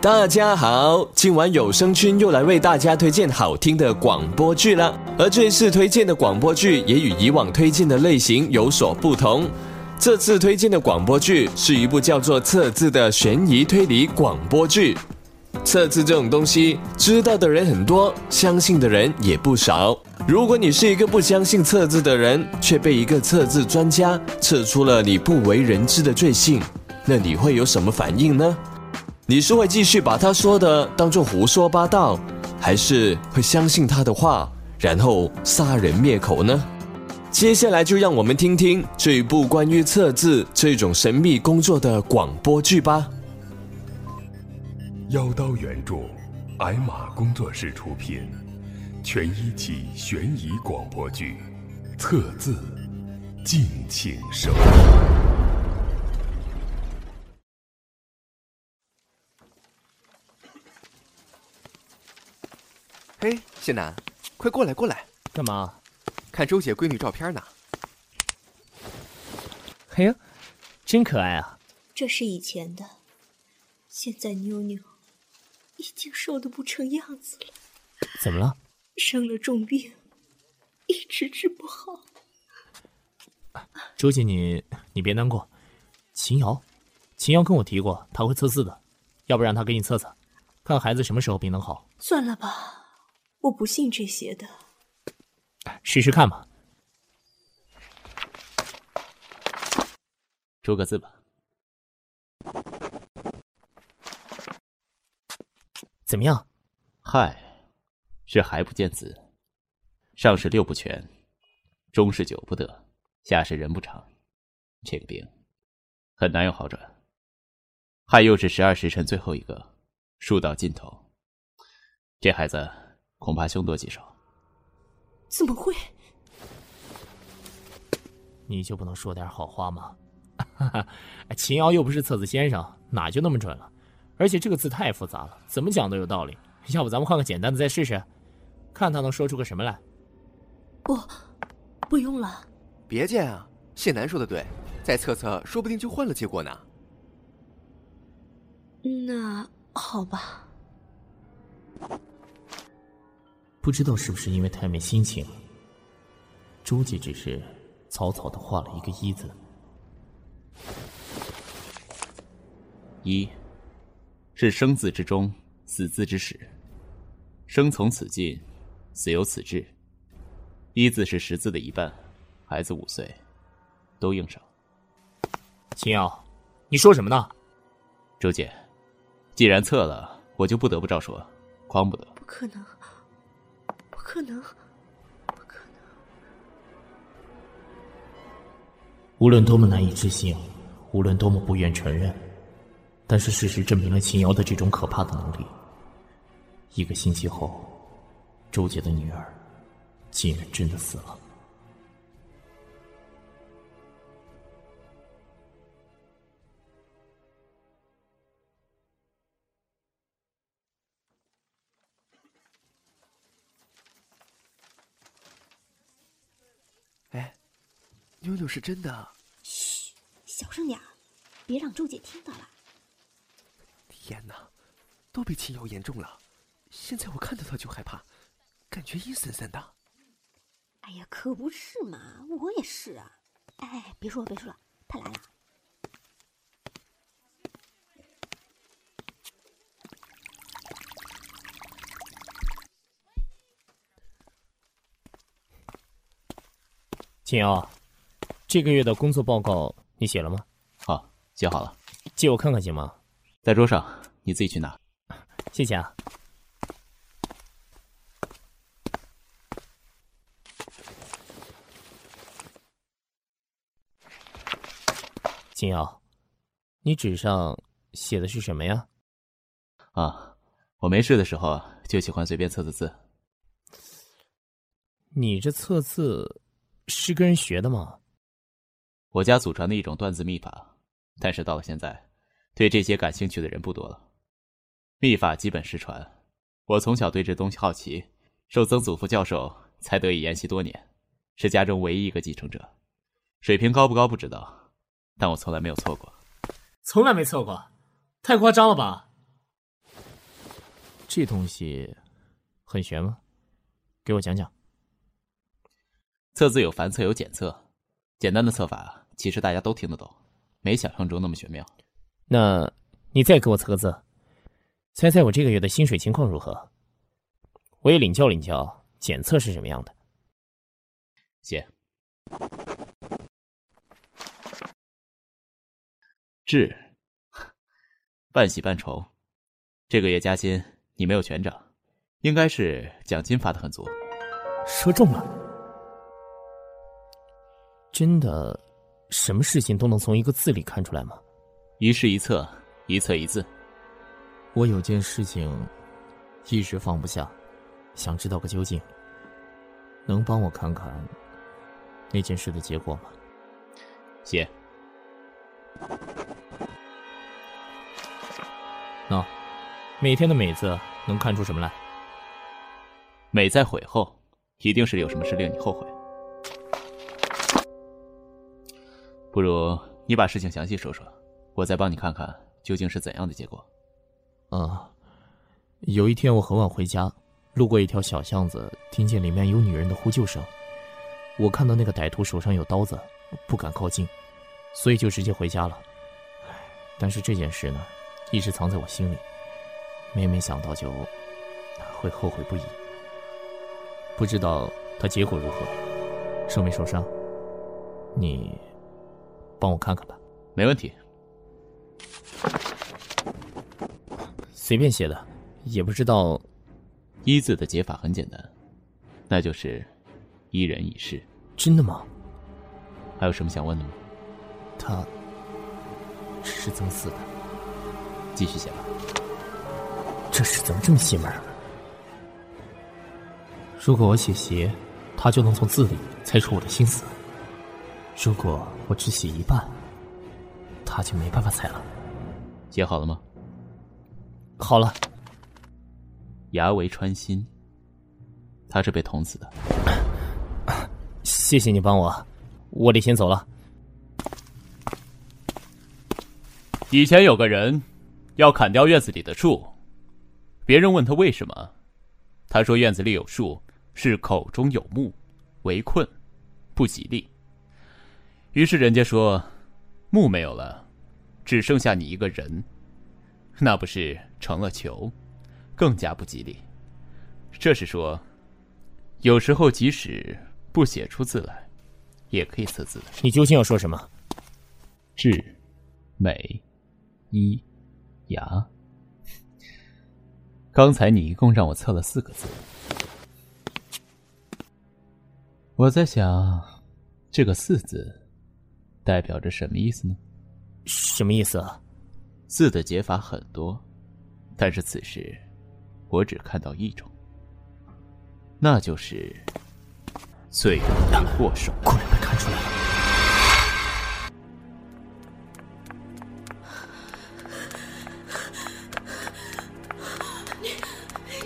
大家好，今晚有声君又来为大家推荐好听的广播剧了。而这一次推荐的广播剧也与以往推荐的类型有所不同。这次推荐的广播剧是一部叫做《测字》的悬疑推理广播剧。测字这种东西，知道的人很多，相信的人也不少。如果你是一个不相信测字的人，却被一个测字专家测出了你不为人知的罪行，那你会有什么反应呢？你是会继续把他说的当做胡说八道，还是会相信他的话，然后杀人灭口呢？接下来就让我们听听这一部关于测字这种神秘工作的广播剧吧。妖刀原著，矮马工作室出品，全一期悬疑广播剧《测字》，敬请收听。嘿，谢楠，快过来过来！干嘛？看周姐闺女照片呢。嘿呀，真可爱啊！这是以前的，现在妞妞已经瘦的不成样子了。怎么了？生了重病，一直治不好。周姐，你你别难过。秦瑶，秦瑶跟我提过，她会测字的，要不让她给你测测，看孩子什么时候病能好。算了吧。我不信这些的，试试看吧。出个字吧。怎么样？嗨，是还不见子，上是六不全，中是九不得，下是人不长。这个病很难有好转。亥又是十二时辰最后一个，数到尽头。这孩子。恐怕凶多吉少。怎么会？你就不能说点好话吗？秦瑶又不是测字先生，哪就那么准了？而且这个字太复杂了，怎么讲都有道理。要不咱们换个简单的再试试，看他能说出个什么来？不，不用了。别介啊，谢楠说的对，再测测，说不定就换了结果呢。那好吧。不知道是不是因为太没心情，周姐只是草草的画了一个“一”字。一，是生字之中，死字之始。生从此进，死由此至。一字是十字的一半，孩子五岁，都应上。秦瑶，你说什么呢？周姐，既然测了，我就不得不照说，诓不得。不可能。可能，不可能！无论多么难以置信，无论多么不愿承认，但是事实证明了秦瑶的这种可怕的能力。一个星期后，周杰的女儿竟然真的死了。是真的。嘘，小声点别让周姐听到了。天哪，都被秦瑶言中了。现在我看到她就害怕，感觉阴森森的。哎呀，可不是嘛，我也是啊。哎，别说了，别说了，他来了。秦瑶。这个月的工作报告你写了吗？好，写好了，借我看看行吗？在桌上，你自己去拿。谢谢啊，金瑶，你纸上写的是什么呀？啊，我没事的时候就喜欢随便测测字。你这测字是跟人学的吗？我家祖传的一种断字秘法，但是到了现在，对这些感兴趣的人不多了。秘法基本失传，我从小对这东西好奇，受曾祖父教授，才得以研习多年，是家中唯一一个继承者。水平高不高不知道，但我从来没有错过。从来没错过，太夸张了吧？这东西很玄吗？给我讲讲。测字有繁测有简测，简单的测法其实大家都听得懂，没想象中那么玄妙。那你再给我测个字，猜猜我这个月的薪水情况如何？我也领教领教检测是什么样的。写。志，半喜半愁。这个月加薪，你没有全涨，应该是奖金发的很足。说中了，真的，什么事情都能从一个字里看出来吗？一事一策，一策一字。我有件事情一直放不下，想知道个究竟。能帮我看看那件事的结果吗？写。喏，每天的“美”字能看出什么来？美在悔后，一定是有什么事令你后悔。不如你把事情详细说说，我再帮你看看究竟是怎样的结果。啊，有一天我很晚回家，路过一条小巷子，听见里面有女人的呼救声。我看到那个歹徒手上有刀子，不敢靠近，所以就直接回家了。但是这件事呢？一直藏在我心里，每每想到就会后悔不已。不知道他结果如何，受没受伤？你帮我看看吧。没问题。随便写的，也不知道。一字的解法很简单，那就是一人一事。真的吗？还有什么想问的吗？他是曾四的。继续写吧。这事怎么这么邪门？如果我写邪，他就能从字里猜出我的心思；如果我只写一半，他就没办法猜了。写好了吗？好了。牙为穿心，他是被捅死的。谢谢你帮我，我得先走了。以前有个人。要砍掉院子里的树，别人问他为什么，他说院子里有树是口中有木，围困，不吉利。于是人家说，木没有了，只剩下你一个人，那不是成了球，更加不吉利。这是说，有时候即使不写出字来，也可以测字。你究竟要说什么？智，美，一。牙，刚才你一共让我测了四个字，我在想，这个“四”字代表着什么意思呢？什么意思啊？字的解法很多，但是此时我只看到一种，那就是罪魁祸首。果然被看出来了。你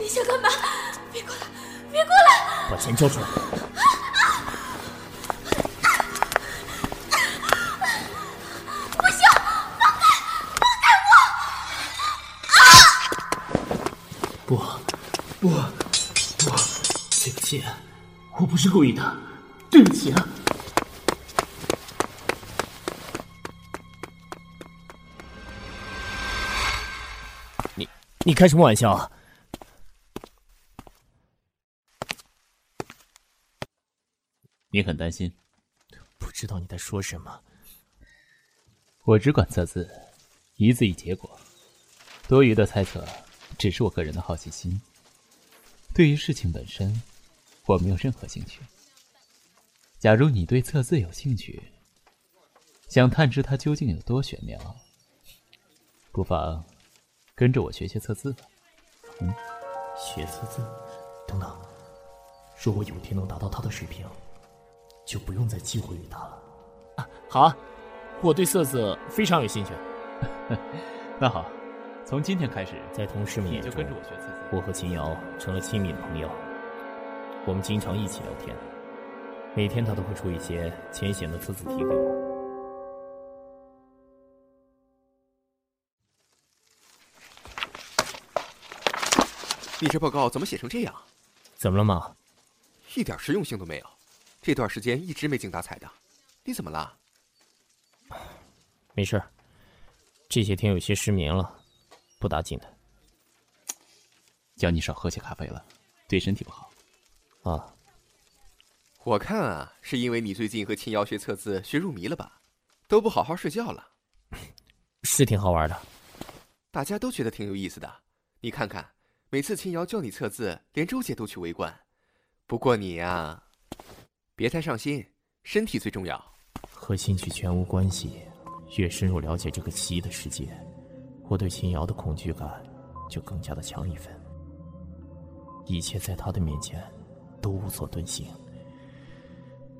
你想干嘛？别过来！别过来！把钱交出来！不，不，不，对不起，我不是故意的，对不起啊！你，你开什么玩笑啊？你很担心，不知道你在说什么。我只管测字，一字一结果，多余的猜测只是我个人的好奇心。对于事情本身，我没有任何兴趣。假如你对测字有兴趣，想探知它究竟有多玄妙，不妨跟着我学学测字吧。嗯，学测字？等等，如果有一天能达到他的水平。就不用再忌讳于他了。啊，好啊，我对色字非常有兴趣。那好，从今天开始，在同事们眼中，我和秦瑶成了亲密的朋友。我们经常一起聊天，每天他都会出一些浅显的测字题给我。你这报告怎么写成这样？怎么了吗？一点实用性都没有。这段时间一直没精打采的，你怎么了？没事这些天有些失眠了，不打紧的。叫你少喝些咖啡了，对身体不好。啊，我看啊，是因为你最近和秦瑶学测字学入迷了吧？都不好好睡觉了。是挺好玩的，大家都觉得挺有意思的。你看看，每次秦瑶教你测字，连周姐都去围观。不过你呀，别太上心，身体最重要。和兴趣全无关系。越深入了解这个奇异的世界，我对秦瑶的恐惧感就更加的强一分。一切在她的面前都无所遁形，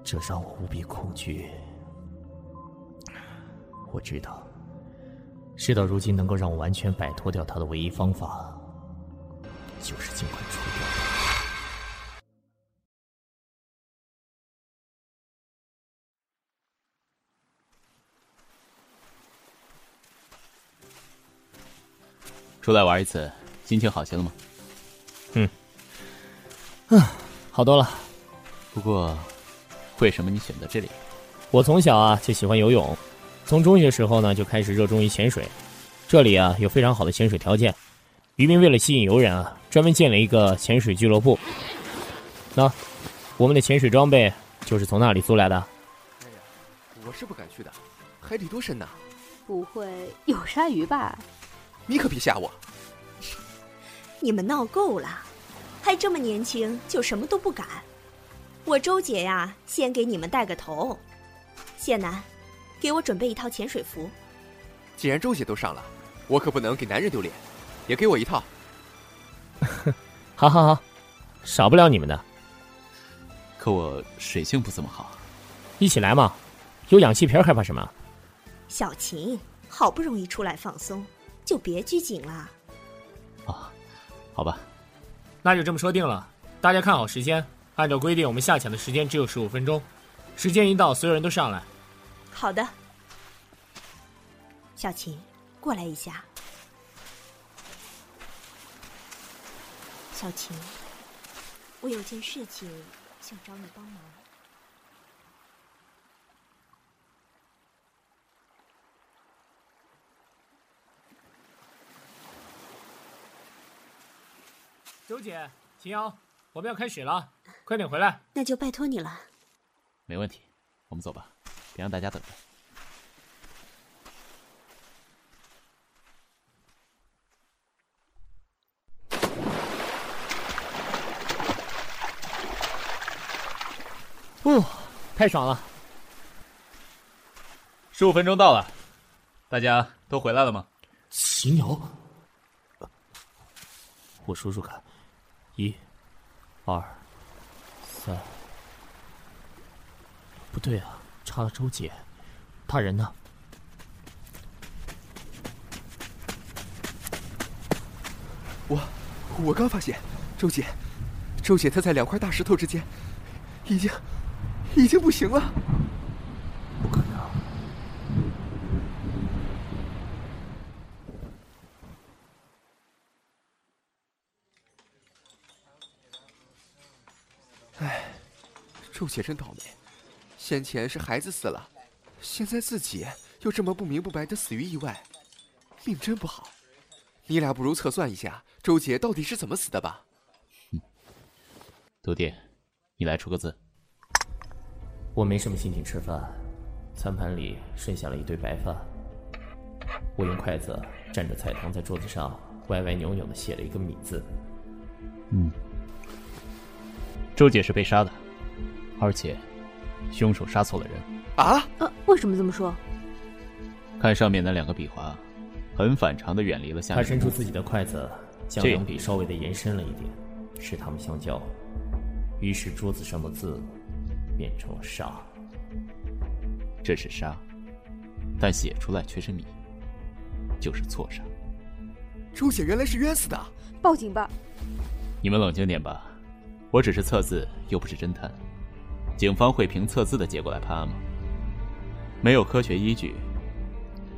这让我无比恐惧。我知道，事到如今，能够让我完全摆脱掉他的唯一方法，就是尽快除掉他。出来玩一次，心情好些了吗？嗯，嗯，好多了。不过，为什么你选择这里？我从小啊就喜欢游泳，从中学时候呢就开始热衷于潜水。这里啊有非常好的潜水条件，渔民为了吸引游人啊，专门建了一个潜水俱乐部。那，我们的潜水装备就是从那里租来的。哎呀，我是不敢去的，海底多深呐？不会有鲨鱼吧？你可别吓我！你们闹够了，还这么年轻就什么都不敢。我周姐呀，先给你们带个头。谢楠，给我准备一套潜水服。既然周姐都上了，我可不能给男人丢脸，也给我一套。好好好，少不了你们的。可我水性不怎么好。一起来嘛，有氧气瓶害怕什么？小琴，好不容易出来放松，就别拘谨了。啊，好吧，那就这么说定了。大家看好时间，按照规定，我们下潜的时间只有十五分钟。时间一到，所有人都上来。好的。小琴，过来一下。小琴，我有件事情想找你帮忙。周姐，秦瑶，我们要开始了，快点回来。那就拜托你了。没问题，我们走吧，别让大家等着。哦，太爽了！十五分钟到了，大家都回来了吗？秦瑶，我数数看，一、二、三，不对啊，差了周姐，他人呢？我，我刚发现，周姐，周姐她在两块大石头之间，已经。已经不行了，不可能！哎，周姐真倒霉，先前是孩子死了，现在自己又这么不明不白的死于意外，命真不好。你俩不如测算一下周姐到底是怎么死的吧。嗯，徒弟，你来出个字。我没什么心情吃饭，餐盘里剩下了一堆白饭。我用筷子蘸着菜汤，在桌子上歪歪扭扭的写了一个“米”字。嗯，周姐是被杀的，而且凶手杀错了人。啊？呃，为什么这么说？看上面那两个笔划，很反常的远离了下面。他伸出自己的筷子，将两笔稍微的延伸了一点，使它们相交，于是桌子上的字。变成了杀，这是杀，但写出来却是米，就是错杀。周姐原来是冤死的，报警吧！你们冷静点吧，我只是测字，又不是侦探。警方会凭测字的结果来判案吗？没有科学依据，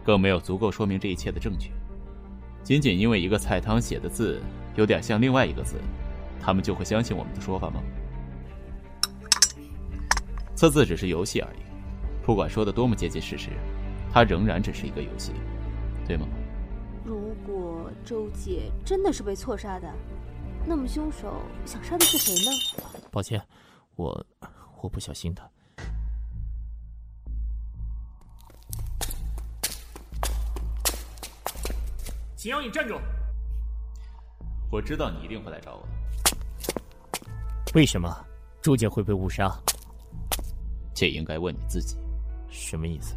更没有足够说明这一切的证据。仅仅因为一个菜汤写的字有点像另外一个字，他们就会相信我们的说法吗？测字只是游戏而已，不管说的多么接近事实，它仍然只是一个游戏，对吗？如果周姐真的是被错杀的，那么凶手想杀的是谁呢？抱歉，我我不小心的。秦瑶，你站住！我知道你一定会来找我的。为什么朱姐会被误杀？这应该问你自己。什么意思？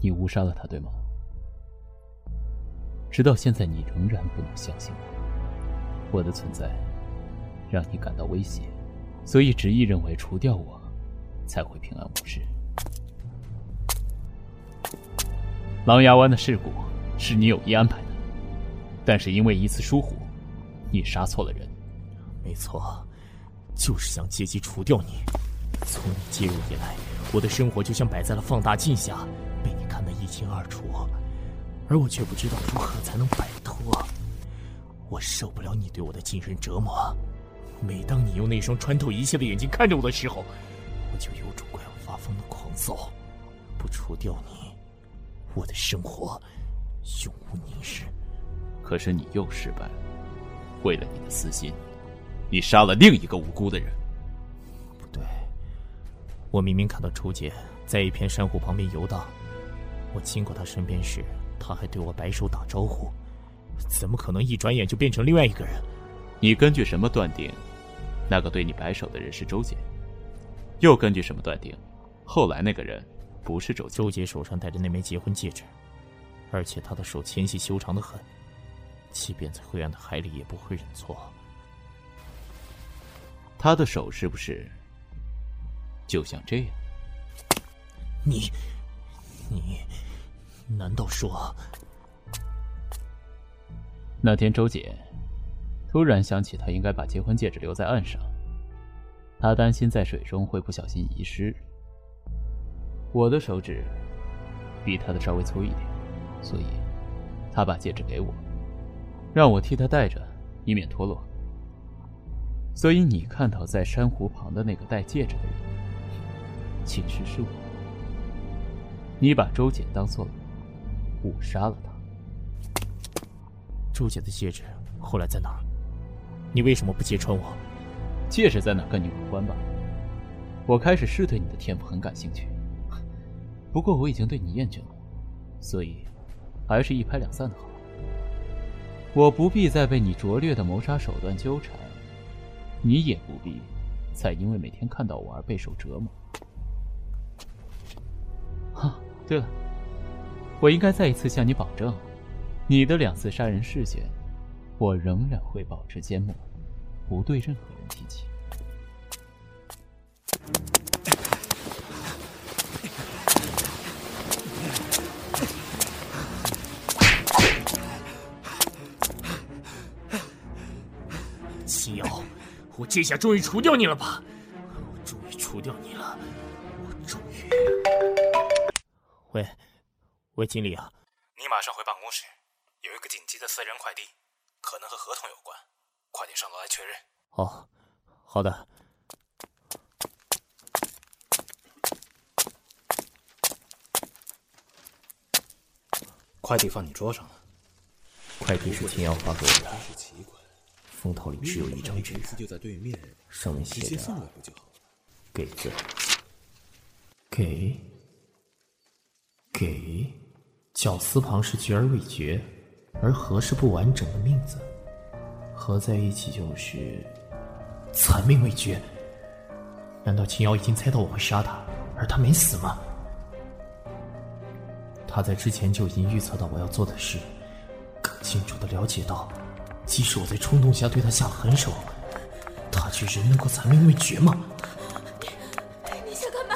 你误杀了他，对吗？直到现在，你仍然不能相信我。我的存在让你感到威胁，所以执意认为除掉我，才会平安无事。狼牙湾的事故是你有意安排的，但是因为一次疏忽，你杀错了人。没错，就是想借机除掉你。从你介入以来，我的生活就像摆在了放大镜下，被你看得一清二楚，而我却不知道如何才能摆脱。我受不了你对我的精神折磨。每当你用那双穿透一切的眼睛看着我的时候，我就有种快要发疯的狂躁。不除掉你，我的生活永无宁日。可是你又失败了。为了你的私心，你杀了另一个无辜的人。不对，我明明看到楚姐在一片珊瑚旁边游荡，我经过她身边时，她还对我摆手打招呼，怎么可能一转眼就变成另外一个人？你根据什么断定，那个对你摆手的人是周杰？又根据什么断定，后来那个人不是周杰？周杰手上戴着那枚结婚戒指，而且他的手纤细修长的很，即便在灰暗的海里也不会认错。她的手是不是就像这样？你，你，难道说那天周姐突然想起，他应该把结婚戒指留在岸上，他担心在水中会不小心遗失。我的手指比他的稍微粗一点，所以他把戒指给我，让我替他戴着，以免脱落。所以你看到在珊瑚旁的那个戴戒指的人，其实是我。你把周姐当做了误杀了她。周姐的戒指后来在哪？你为什么不揭穿我？戒指在哪跟你无关吧？我开始是对你的天赋很感兴趣，不过我已经对你厌倦了，所以还是一拍两散的好。我不必再被你拙劣的谋杀手段纠缠。你也不必再因为每天看到我而备受折磨。哈，对了，我应该再一次向你保证，你的两次杀人事件，我仍然会保持缄默，不对任何人提起。秦瑶。我这下终于除掉你了吧？我终于除掉你了！我终于……喂，喂，经理啊，你马上回办公室，有一个紧急的私人快递，可能和合同有关，快点上楼来确认。哦，好的。快递放你桌上了。快递是秦瑶发给我的。封套里只有一张纸，上面写着“给”字，给给，绞丝旁是绝而未决，而和是不完整的命字，合在一起就是残命未绝。难道秦瑶已经猜到我会杀他，而他没死吗？他在之前就已经预测到我要做的事，更清楚的了解到。即使我在冲动下对他下了狠手，他却仍能够残命未绝吗？你想干嘛？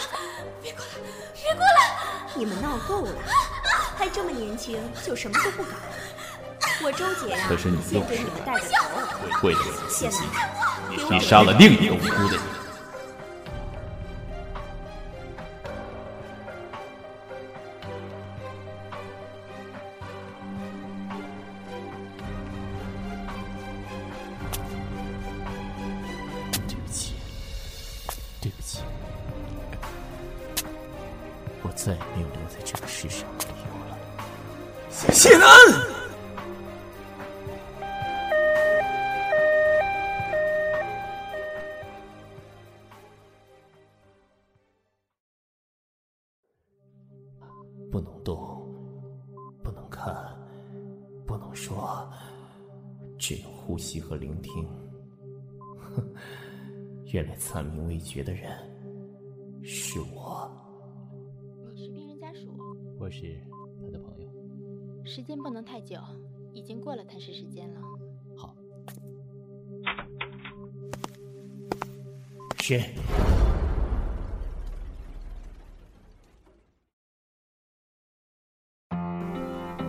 别过来！别过来！你们闹够了，还这么年轻就什么都不敢。我周姐呀，先给你们带个头。为了我的私心，你杀了另一个无辜的人。不能动，不能看，不能说，只能呼吸和聆听。哼，原来惨名未绝的人是我。你是病人家属，我是他的朋友。时间不能太久，已经过了探视时间了。好，是。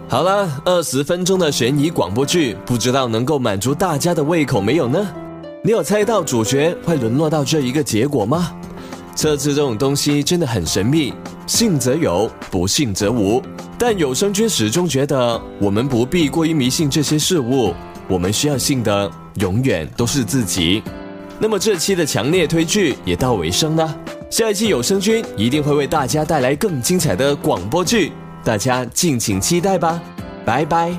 好了，二十分钟的悬疑广播剧，不知道能够满足大家的胃口没有呢？你有猜到主角会沦落到这一个结果吗？测字这种东西真的很神秘，信则有，不信则无。但有声君始终觉得，我们不必过于迷信这些事物，我们需要信的永远都是自己。那么这期的强烈推剧也到尾声了，下一期有声君一定会为大家带来更精彩的广播剧。大家敬请期待吧，拜拜。